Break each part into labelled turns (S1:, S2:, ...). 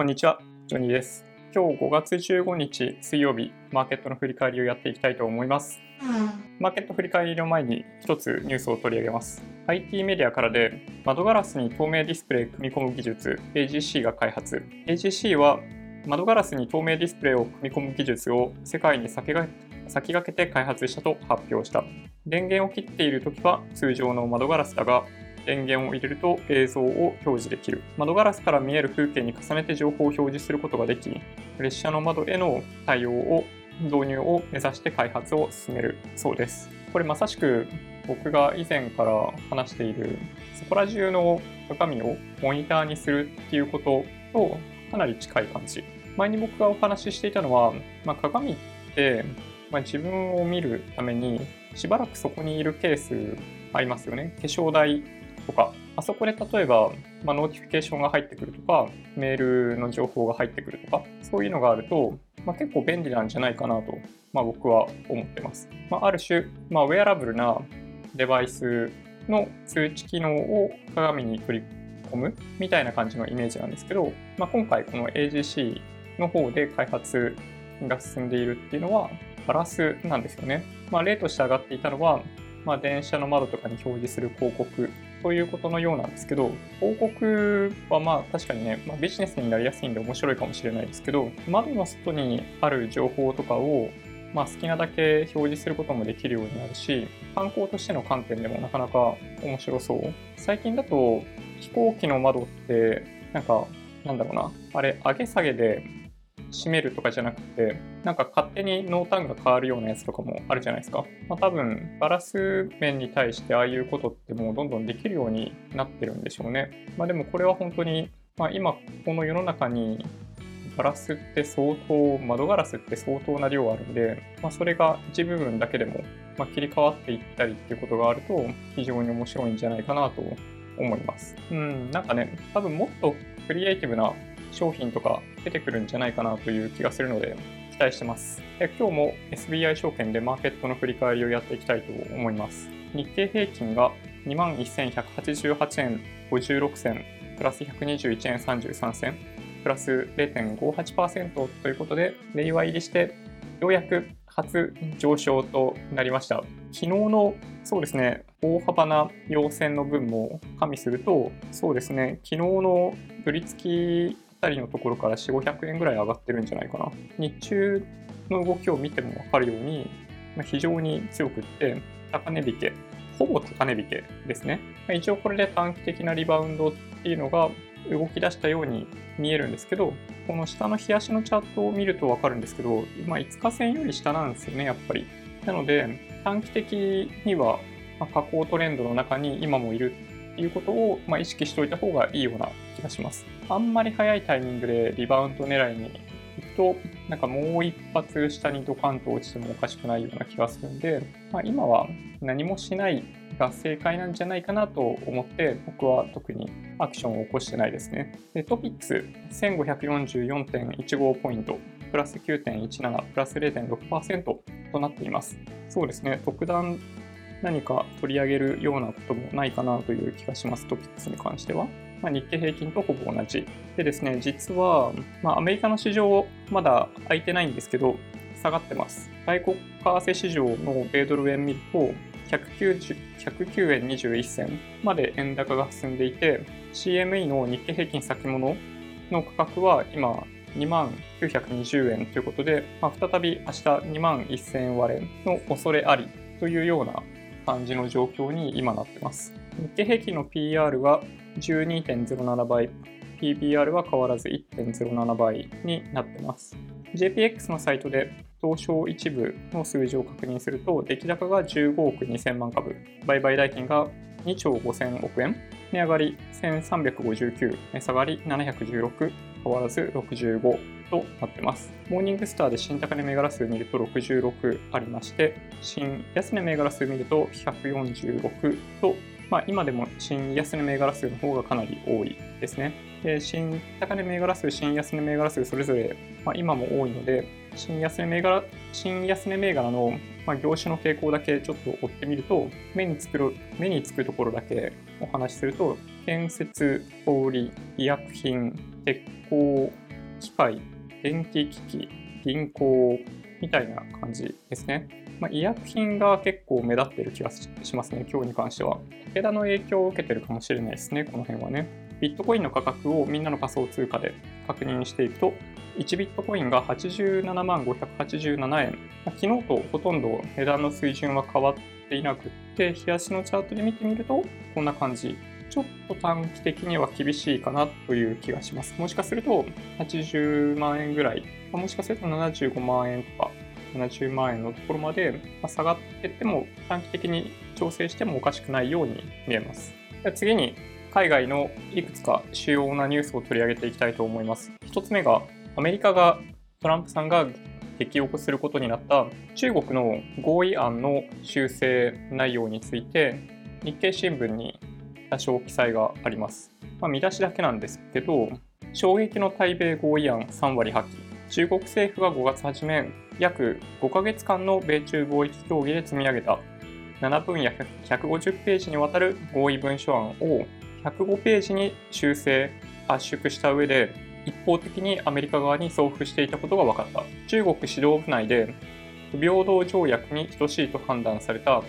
S1: こんにちは、ジョニーです。今日5月15日水曜日、マーケットの振り返りをやっていきたいと思います。マーケット振り返りの前に一つニュースを取り上げます。IT メディアからで窓ガラスに透明ディスプレイ組み込む技術 AGC が開発。AGC は窓ガラスに透明ディスプレイを組み込む技術を世界に先が先駆けて開発したと発表した。電源を切っているときは通常の窓ガラスだが、電源を入れると映像を表示できる。窓ガラスから見える風景に重ねて情報を表示することができ、列車の窓への対応を導入を目指して開発を進めるそうです。これまさしく僕が以前から話しているそこら中の鏡をモニターにするっていうこととかなり近い感じ。前に僕がお話ししていたのは、まあ、鏡って、まあ、自分を見るためにしばらくそこにいるケースありますよね。化粧台とか、あそこで例えば、まあ、 notification が入ってくるとか、メールの情報が入ってくるとか、そういうのがあると、まあ、結構便利なんじゃないかなと、まあ、僕は思ってます。まあ、ある種、ま、ウェアラブルなデバイスの通知機能を鏡に取り込むみたいな感じのイメージなんですけど、まあ、今回この AGC の方で開発が進んでいるっていうのはガラスなんですよね。まあ、例として上がっていたのは、まあ、電車の窓とかに表示する広告ということのようなんですけど、広告はまあ確かにね、まあ、ビジネスになりやすいんで面白いかもしれないですけど、窓の外にある情報とかをまあ、好きなだけ表示することもできるようになるし、観光としての観点でもなかなか面白そう。最近だと飛行機の窓って、なんか、なんだろうな、あれ、上げ下げで閉めるとかじゃなくて、なんか勝手に濃淡が変わるようなやつとかもあるじゃないですか。まあ、多分、ガラス面に対してああいうことってもうどんどんできるようになってるんでしょうね。まあでもこれは本当に、まあ今この世の中にガラスって相当、窓ガラスって相当な量あるんで、まあ、それが一部分だけでも、ま、切り替わっていったりっていうことがあると、非常に面白いんじゃないかなと思います。うん、なんかね、多分もっとクリエイティブな商品とか出てくるんじゃないかなという気がするので、期待してます。今日も SBI 証券でマーケットの振り返りをやっていきたいと思います。日経平均が21,188円56銭、プラス121円33銭。プラス0.58%ということで、令和入りして、ようやく初上昇となりました。昨日の、そうですね、大幅な陽線の分も加味すると、そうですね、昨日のぶりつきたりのところから4、500円ぐらい上がってるんじゃないかな。日中の動きを見ても分かるように、非常に強くって、高値引け、ほぼ高値引けですね。一応これで短期的なリバウンドっていうのが動き出したように見えるんですけど、この下の日足のチャートを見るとわかるんですけど、まあ、5日線より下なんですよね、やっぱり。なので、短期的には、ま下降トレンドの中に今もいるっいうことを、まあ、意識しておいた方がいいような気がします。あんまり早いタイミングでリバウンド狙いに行くと、なんかもう一発下にドカンと落ちてもおかしくないような気がするんで、まあ、今は何もしないが正解なんじゃないかなと思って、僕は特にアクションを起こしてないですね。でトピックス1544.15ポイント、プラス9.17、プラス0.6%となっています。そうですね、特段何か取り上げるようなこともないかなという気がします、トピックスに関しては。まあ、日経平均とほぼ同じ。でですね、実は、まあ、アメリカの市場まだ開いてないんですけど、下がってます。外国為替市場の米ドル円見ると、109, 109円21銭まで円高が進んでいて、CME の日経平均先物の価格は今2万920円ということで、まあ、再び明日2万1000円割れの恐れありというような感じの状況に今なってます。日経平均の PR は12.07倍、PBR は変わらず1.07倍になってます。JPX のサイトで東証一部の数字を確認すると、出来高が15億2000万株、売買代金が2兆5000億円、値上がり1359、値下がり716、変わらず65となってます。モーニングスターで新高値銘柄数見ると66ありまして、新安値銘柄数見ると146と、まあ、今でも新安値銘柄数の方がかなり多いですね。で新高値銘柄数、新安値銘柄数それぞれ、まあ、今も多いので、新安値銘柄新安値銘柄の、まあ、業種の傾向だけちょっと追ってみると、目につくる目につくところだけお話しすると、建設、小売、医薬品、鉄鋼、機械、電気機器、銀行みたいな感じですね。まあ、医薬品が結構目立ってる気がしますね、今日に関しては。武田の影響を受けてるかもしれないですね、この辺はね。ビットコインの価格をみんなの仮想通貨で確認していくと、1ビットコインが87万587円。昨日とほとんど値段の水準は変わっていなくって、冷やしのチャートで見てみると、こんな感じ。ちょっと短期的には厳しいかなという気がします。もしかすると80万円ぐらい、もしかすると75万円とか70万円のところまで下がっていっても短期的に調整してもおかしくないように見えます。で次に海外のいくつか主要なニュースを取り上げていきたいと思います。1つ目がアメリカがトランプさんが激起することになった中国の合意案の修正内容について日経新聞に多少記載があります。まあ、見出しだけなんですけど衝撃の対米合意案3割破棄中国政府が5月初め約5ヶ月間の米中貿易協議で積み上げた7分や150ページにわたる合意文書案を105ページに修正、圧縮した上で一方的にアメリカ側に送付していたことが分かった。中国指導部内で不平等条約に等しいと判断された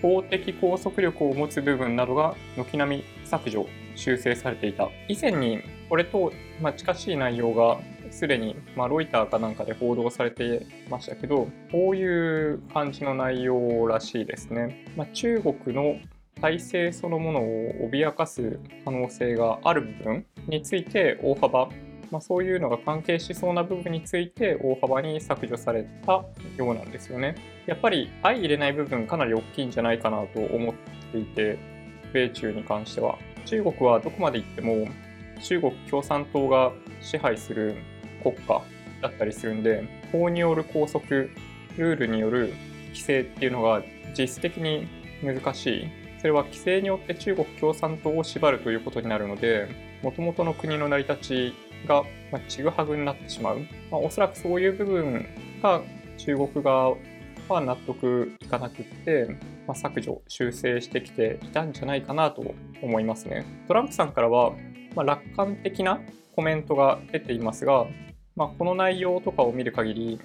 S1: 法的拘束力を持つ部分などが軒並み削除、修正されていた。以前にこれと、ま近しい内容がすでに、ま、ロイターかなんかで報道されてましたけど、こういう感じの内容らしいですね。ま、中国の体制そのものを脅かす可能性がある部分について大幅、まあ、そういうのが関係しそうな部分について大幅に削除されたようなんですよね。やっぱり相入れない部分かなり大きいんじゃないかなと思っていて、米中に関しては。中国はどこまで行っても中国共産党が支配する国家だったりするんで、法による拘束、ルールによる規制っていうのが実質的に難しい。それは規制によって中国共産党を縛るということになるので、もともとの国の成り立ちがまあちぐはぐになってしまう。まあ、おそらくそういう部分が中国側は納得いかなくって、まあ、削除、修正してきていたんじゃないかなと思いますね。トランプさんからは、まあ、楽観的なコメントが出ていますが、まあ、この内容とかを見る限り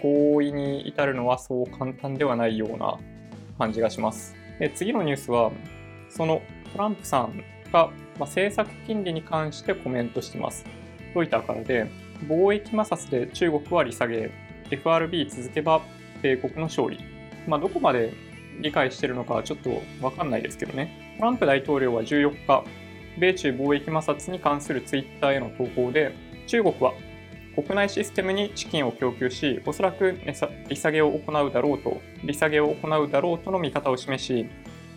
S1: 合意に至るのはそう簡単ではないような感じがします。で次のニュースはそのトランプさんが、ま政策金利に関してコメントしてます。ロイターからで貿易摩擦で中国は利下げ FRB 続けば米国の勝利。まあ、どこまで理解してるのかちょっとわかんないですけどね。トランプ大統領は14日、米中貿易摩擦に関するツイッターへの投稿で、中国は国内システムに資金を供給し、おそらく利下げを行うだろうと、利下げを行うだろうとの見方を示し、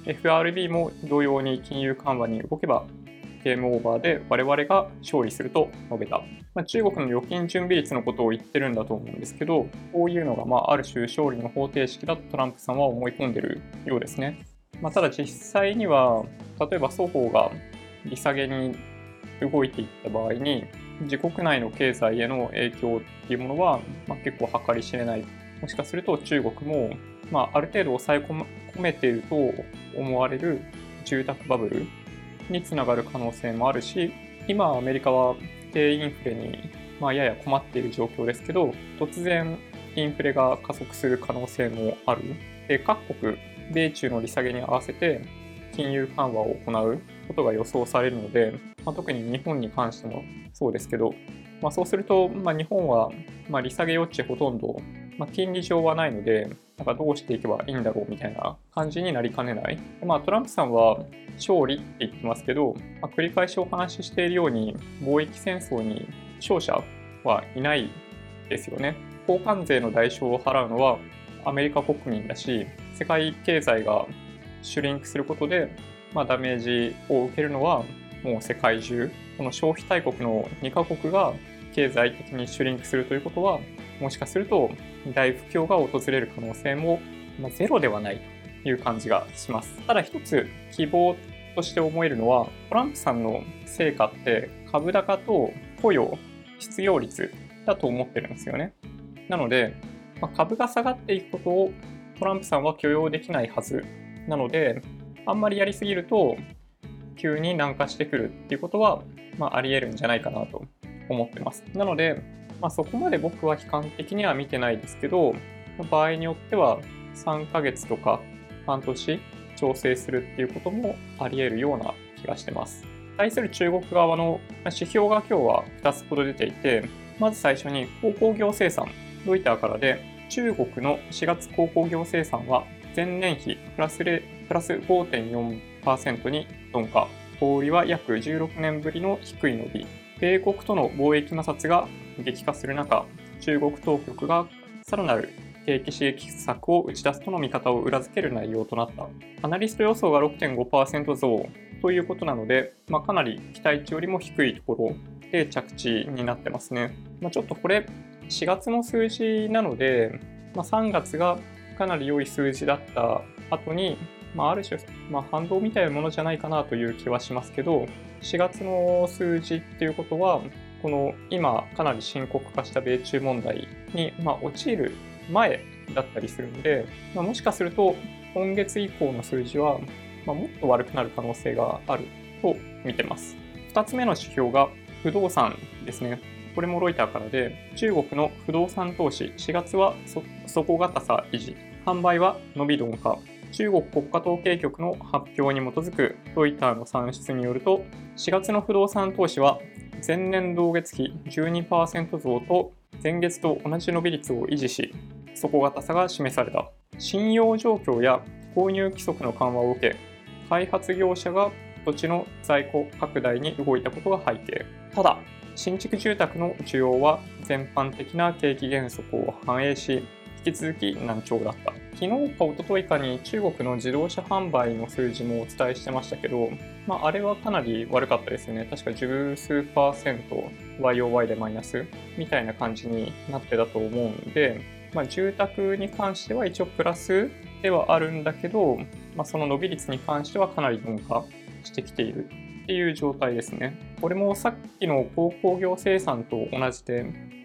S1: FRB も同様に金融緩和に動けば、ゲームオーバーで我々が勝利すると述べた。まあ、中国の預金準備率のことを言ってるんだと思うんですけど、こういうのがまあある種勝利の方程式だとトランプさんは思い込んでるようですね。まあ、ただ実際には、例えば双方が利下げに動いていった場合に、自国内の経済への影響っていうものは、まあ、結構計り知れない。もしかすると中国も、まあ、ある程度抑え込めていると思われる住宅バブルにつながる可能性もあるし、今アメリカは低インフレに、まあ、やや困っている状況ですけど、突然インフレが加速する可能性もある。で各国、米中の利下げに合わせて金融緩和を行うことが予想されるので、まあ、特に日本に関してもそうですけど、まあ、そうすると、まあ、日本は、ま利下げ余地ほとんど、ま金利上はないので、なんかどうしていけばいいんだろうみたいな感じになりかねない。まあ、トランプさんは勝利って言ってますけど、ま繰り返しお話ししているように、貿易戦争に勝者はいないですよね。交換税の代償を払うのはアメリカ国民だし、世界経済がシュリンクすることで、まあ、ダメージを受けるのはもう世界中この消費大国の2カ国が経済的にシュリンクするということはもしかすると大不況が訪れる可能性も、ゼロではないという感じがしますただ一つ希望として思えるのはトランプさんの成果って株高と雇用失業率だと思ってるんですよねなので、ま、株が下がっていくことをトランプさんは許容できないはずなので、あんまりやりすぎると、急に軟化してくるっていうことは、まあ、あり得るんじゃないかなと思ってます。なので、まあ、そこまで僕は悲観的には見てないですけど、場合によっては3ヶ月とか半年調整するっていうこともあり得るような気がしてます。対する中国側の指標が今日は2つほど出ていて、まず最初に鉱工業生産、ロイターからで、中国の4月鉱工業生産は前年比プラスプラス5.4%に鈍化。小売は約16年ぶりの低い伸び。米国との貿易摩擦が激化する中、中国当局がさらなる景気刺激策を打ち出すとの見方を裏付ける内容となった。アナリスト予想が6.5%増ということなので、まあ、かなり期待値よりも低いところで着地になってますね。まあ、ちょっとこれ4月の数字なので、まあ、3月がかなり良い数字だった後に、まあ、ある種、まあ、反動みたいなものじゃないかなという気はしますけど、4月の数字っていうことは、この今かなり深刻化した米中問題に、まあ、陥る前だったりするので、まあ、もしかすると今月以降の数字は、まあ、もっと悪くなる可能性があると見てます。2つ目の指標が不動産ですね。これもロイターからで、中国の不動産投資、4月は底堅さ維持、販売は伸び鈍化。中国国家統計局の発表に基づくロイターの算出によると、4月の不動産投資は前年同月比12%増と前月と同じ伸び率を維持し、底堅さが示された。信用状況や購入規則の緩和を受け、開発業者が土地の在庫拡大に動いたことが背景。ただ、新築住宅の需要は全般的な景気減速を反映し、引き続き難聴だった。昨日か一昨日かに中国の自動車販売の数字もお伝えしてましたけど、まあ、あれはかなり悪かったですよね。確か十数パーセント YOY でマイナスみたいな感じになってたと思うんで、まあ、住宅に関しては一応プラスではあるんだけど、まあ、その伸び率に関してはかなり鈍化してきているっていう状態ですね。これもさっきの鉱工業生産と同じで、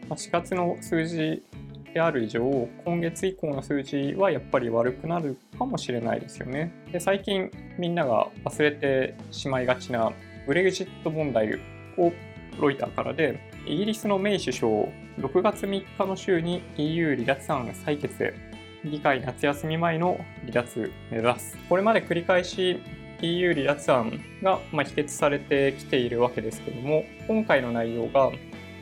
S1: まあ、4月の数字である以上、今月以降の数字はやっぱり悪くなるかもしれないですよね。で最近みんなが忘れてしまいがちなブレグジット問題をロイターからで、イギリスのメイ首相、6月3日の週に EU 離脱案採決へ、議会夏休み前の離脱目指す。これまで繰り返し EU 離脱案が、ま否決されてきているわけですけども、今回の内容が、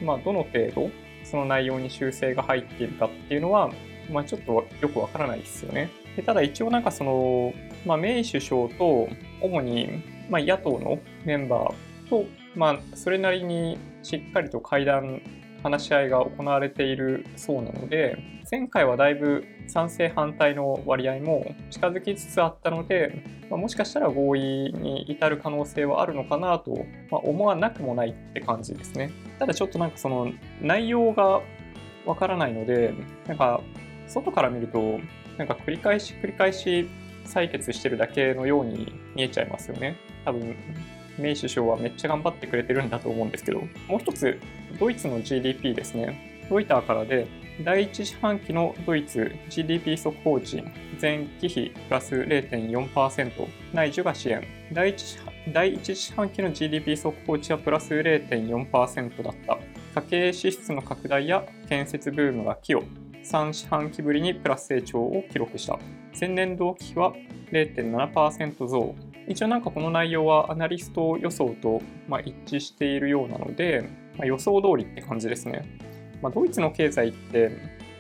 S1: まあ、どの程度その内容に修正が入っているかっていうのは、まあ、ちょっとよくわからないですよね。でただ一応なんかその、まあ、メイ首相と主に、まあ、野党のメンバーと、まあ、それなりにしっかりと会談話し合いが行われているそうなので前回はだいぶ賛成反対の割合も近づきつつあったので、まあ、もしかしたら合意に至る可能性はあるのかなと、まあ、思わなくもないって感じですねただちょっとなんかその内容がわからないのでなんか外から見るとなんか繰り返し繰り返し採決してるだけのように見えちゃいますよね多分メイ首相はめっちゃ頑張ってくれてるんだと思うんですけど、もう一つ、ドイツの GDP ですね。ロイターからで、第1四半期のドイツ GDP 速報値、前期比プラス0.4%、内需が支援。第 1, 四半期の GDP 速報値はプラス0.4%だった。家計支出の拡大や建設ブームが寄与。3四半期ぶりにプラス成長を記録した。前年同期比は0.7%増。一応なんかこの内容はアナリスト予想とま一致しているようなので、まあ、予想通りって感じですね。まあ、ドイツの経済って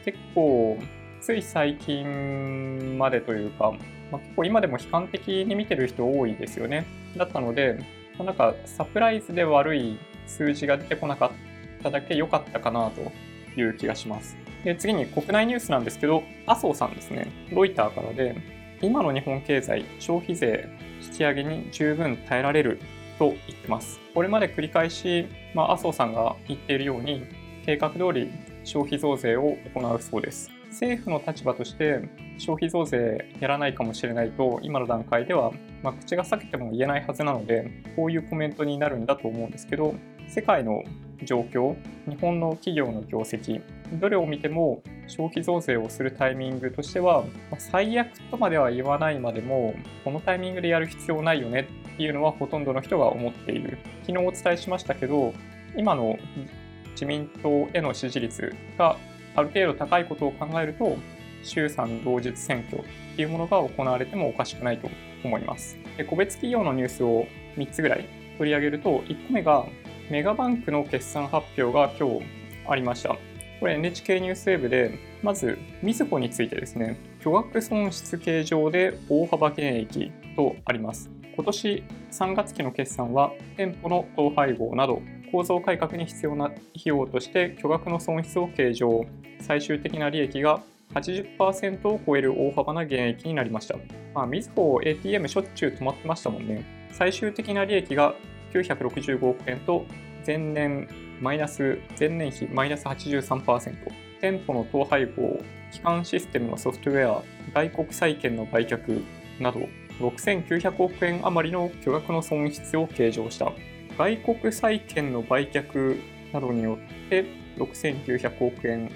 S1: 結構つい最近までというか、まあ、結構今でも悲観的に見てる人多いですよね。だったので、まあ、なんかサプライズで悪い数字が出てこなかっただけ良かったかなという気がします。で次に国内ニュースなんですけど、麻生さんですね、ロイターからで、今の日本経済、消費税引き上げに十分耐えられると言ってます。これまで繰り返し、まあ、麻生さんが言っているように、計画通り消費増税を行うそうです。政府の立場として消費増税やらないかもしれないと今の段階では、まあ、口が裂けても言えないはずなのでこういうコメントになるんだと思うんですけど世界の状況日本の企業の業績どれを見ても消費増税をするタイミングとしては、まあ、最悪とまでは言わないまでもこのタイミングでやる必要ないよねっていうのはほとんどの人が思っている昨日お伝えしましたけど今の自民党への支持率がある程度高いことを考えると、衆参同日選挙っていうものが行われてもおかしくないと思います。で個別企業のニュースを3つぐらい取り上げると、1個目がメガバンクの決算発表が今日ありました。これ NHK ニュースウェブで、まず、みずほについてですね、巨額損失計上で大幅減益とあります。今年3月期の決算は、店舗の統廃合など、構造改革に必要な費用として巨額の損失を計上、最終的な利益が80%を超える大幅な減益になりました。ま、みずほ ATM しょっちゅう止まってましたもんね。最終的な利益が965億円と前年マイナス、前年比マイナス83%、店舗の統廃合、基幹システムのソフトウェア、外国債券の売却など、6900億円余りの巨額の損失を計上した。外国債券の売却などによって6900億円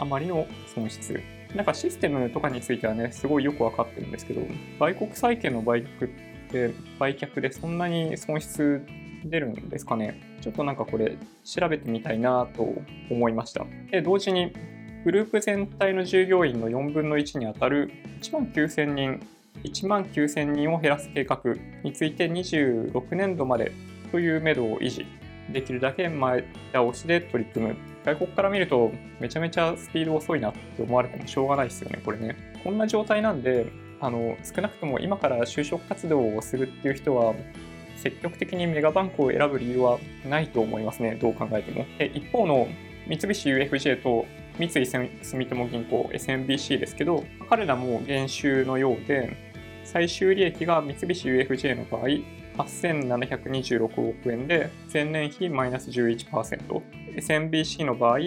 S1: 余りの損失。なんかシステムとかについてはね、すごいよくわかってるんですけど、外国債券の売却って売却でそんなに損失出るんですかね？ちょっとなんかこれ調べてみたいなと思いました。で、同時にグループ全体の従業員の4分の1にあたる1万9000人、1万9000人を減らす計画について26年度までという目処を維持。できるだけ前倒しで取り組む。外国から見るとめちゃめちゃスピード遅いなって思われてもしょうがないですよね、これね。こんな状態なんで、あの少なくとも今から就職活動をするっていう人は積極的にメガバンクを選ぶ理由はないと思いますね、どう考えても。で一方の三菱 UFJ と三井住友銀行 SMBC ですけど、彼らも減収のようで、最終利益が三菱 UFJ の場合、8726億円で、前年比マイナス11%、SMBC の場合、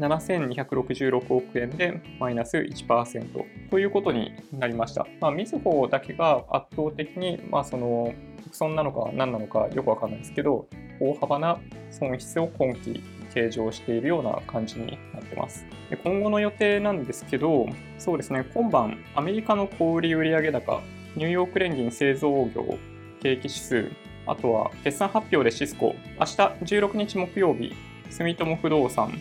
S1: 7266億円でマイナス1%ということになりました。まあ、みずほだけが圧倒的に、まあ、その損なのか何なのかよくわかんないですけど、大幅な損失を今期計上しているような感じになってます。で今後の予定なんですけど、そうですね、今晩、アメリカの小売売上高、ニューヨーク連銀製造業景気指数、あとは決算発表でシスコ、明日16日木曜日、住友不動産、フ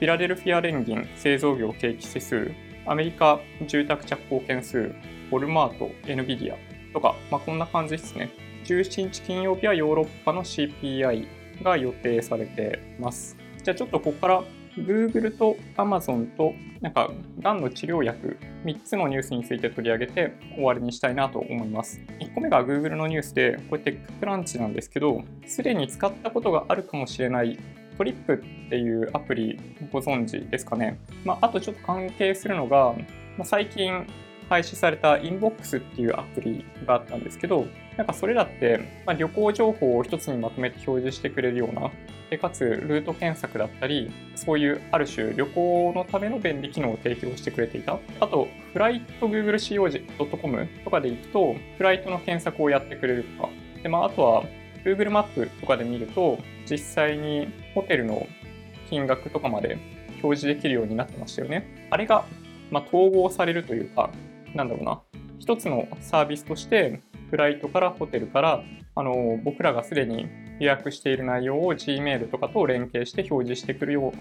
S1: ィラデルフィア連銀製造業景気指数、アメリカ住宅着工件数、ウォルマート、エヌビディアとか、まあ、こんな感じですね。17日金曜日はヨーロッパの CPI が予定されてます。じゃあちょっとここから Google と Amazon となんかがんの治療薬3つのニュースについて取り上げて終わりにしたいなと思います。1個目が Google のニュースでこうやってクランチなんですけどすでに使ったことがあるかもしれないトリップっていうアプリご存知ですかね。まあ、あとちょっと関係するのが、まあ、最近廃止されたインボックスっていうアプリがあったんですけど、なんかそれらって、まあ、旅行情報を一つにまとめて表示してくれるような、でかつルート検索だったり、そういうある種旅行のための便利機能を提供してくれていた。あと、フライト GoogleCO.com とかで行くと、フライトの検索をやってくれるとか。で、まあ、あとは Google マップとかで見ると、実際にホテルの金額とかまで表示できるようになってましたよね。あれが、まあ、統合されるというか、なんだろうな、一つのサービスとして、フライトからホテルから、あの僕らがすでに予約している内容を Gmail とかと連携して表示してくるよ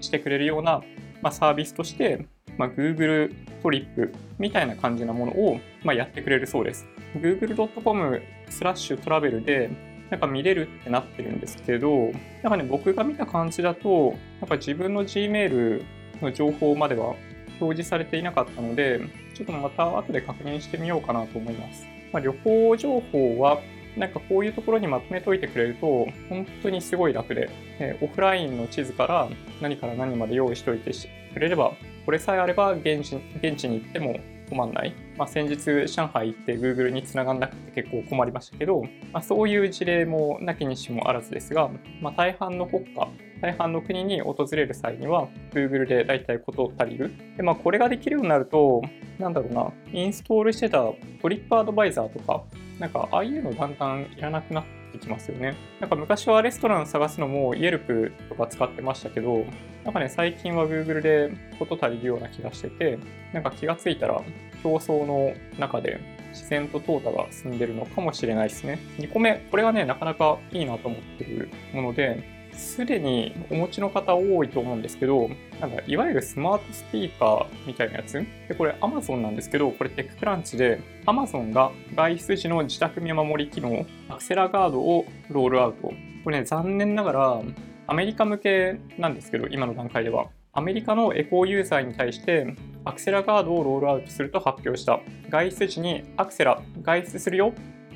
S1: うしてくれるような、まあ、サービスとして、まあ、Google トリップみたいな感じなものを、まあ、やってくれるそうです。google.com スラッシュトラベルでなんか見れるってなってるんですけど、なんかね、僕が見た感じだと、なんか自分の Gmail の情報までは表示されていなかったので、ちょっとまた後で確認してみようかなと思います。まあ、旅行情報は、なんかこういうところにまとめておいてくれると、本当にすごい楽で、えオフラインの地図から何から何まで用意しておいてくれれば、これさえあれば現地現地に行っても困んない。まあ、先日、上海行って Google につながんなくて結構困りましたけど、まあ、そういう事例もなきにしもあらずですが、まあ、大半の国家、大半の国に訪れる際には Google で大体事足りる。で、まあ、これができるようになると、なんだろうな、インストールしてたトリップアドバイザーとか、なんかああいうのだんだんいらなくなってきますよね。なんか昔はレストラン探すのも Yelp とか使ってましたけど、なんかね、最近は Google で事足りるような気がしてて、なんか気がついたら競争の中で自然と淘汰が進んでるのかもしれないですね。2個目、これはね、なかなかいいなと思ってるもので、すでにお持ちの方多いと思うんですけど、なんかいわゆるスマートスピーカーみたいなやつ？で、これ Amazon なんですけど、これテッククランチで Amazon が外出時の自宅見守り機能、アクセラガードをロールアウト。これね、残念ながらアメリカ向けなんですけど、今の段階では。アメリカのエコーユーザーに対してアクセラガードをロールアウトすると発表した。外出時にアクセラ、外出するよ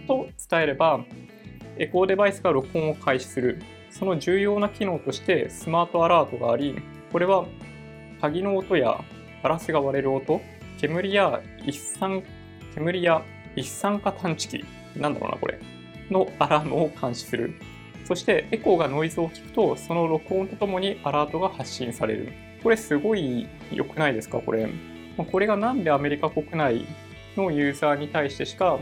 S1: と伝えれば、エコーデバイスが録音を開始する。その重要な機能としてスマートアラートがあり、これは鍵の音やガラスが割れる音、煙や一酸煙や一酸化探知機、なんだろうなこれ、のアラームを監視する。そしてエコーがノイズを聞くと、その録音とともにアラートが発信される。これすごい良くないですかこれ。これがなんでアメリカ国内のユーザーに対してしか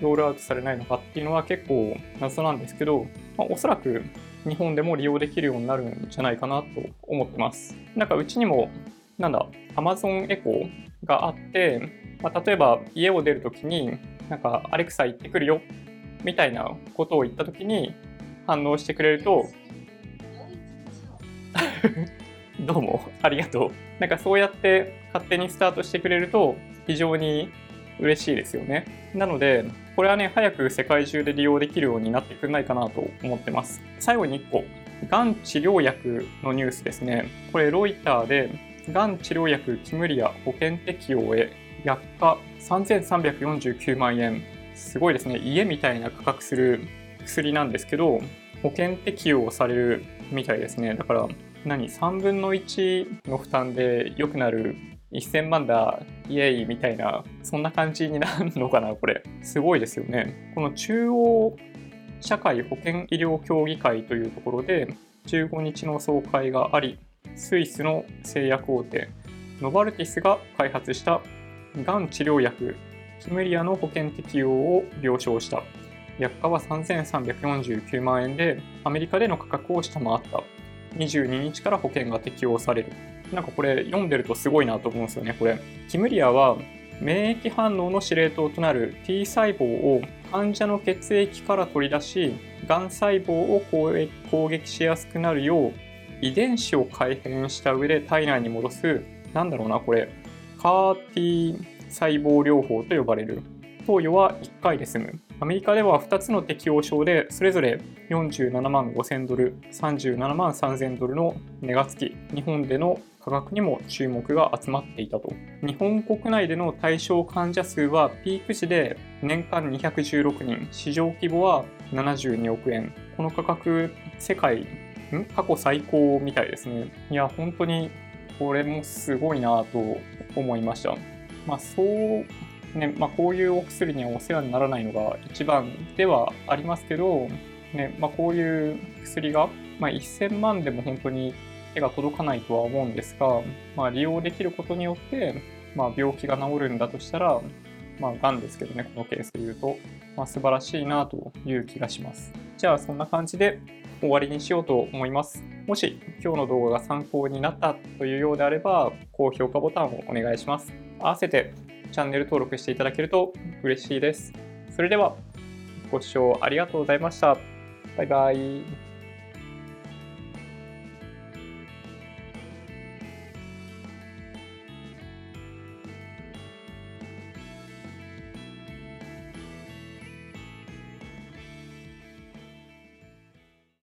S1: ロールアウトされないのかっていうのは結構謎なんですけど、まあ、おそらく日本でも利用できるようになるんじゃないかなと思ってます。なんかうちにも、なんだ、Amazon エコーがあって、まあ、例えば家を出るときに、なんかアレクサ行ってくるよみたいなことを言ったときに反応してくれると どうもありがとう。なんかそうやって勝手にスタートしてくれると非常に嬉しいですよね。なので、これはね、早く世界中で利用できるようになってくんないかなと思ってます。最後に1個、がん治療薬のニュースですね。これ、ロイターで、がん治療薬キムリア保険適用へ薬価3349万円。すごいですね。家みたいな価格する薬なんですけど、保険適用されるみたいですね。だから、何 ?3 分の1の負担で良くなる1000万だ、イエイみたいな、そんな感じになるのかな、これ。すごいですよね。この中央社会保険医療協議会というところで、15日の総会があり、スイスの製薬大手、ノバルティスが開発したがん治療薬、キムリアの保険適用を了承した。薬価は3349万円で、アメリカでの価格を下回った。22日から保険が適用される。なんかこれ読んでるとすごいなと思うんですよね、これ。キムリアは免疫反応の司令塔となる T 細胞を患者の血液から取り出し、がん細胞を攻撃しやすくなるよう遺伝子を改変した上で体内に戻す、なんだろうな、これ、カー T 細胞療法と呼ばれる。投与は1回で済む。アメリカでは2つの適用症でそれぞれ47万5000ドル、37万3000ドルの値がつき、日本での価格にも注目が集まっていたと。日本国内での対象患者数はピーク時で年間216人、市場規模は72億円。この価格、世界、過去最高みたいですね。いや、本当にこれもすごいなと思いました。まあ、そうね、まあ、こういうお薬にはお世話にならないのが一番ではありますけど、ねまあ、こういう薬が、まあ、1000万でも本当に手が届かないとは思うんですが、まあ、利用できることによって、まあ、病気が治るんだとしたら、まあ、癌ですけどね、このケースで言うと、まあ、素晴らしいなという気がします。じゃあ、そんな感じで終わりにしようと思います。もし今日の動画が参考になったというようであれば、高評価ボタンをお願いします。合わせてチャンネル登録していただけると嬉しいです。それでは、ご視聴ありがとうございました。バイバイ。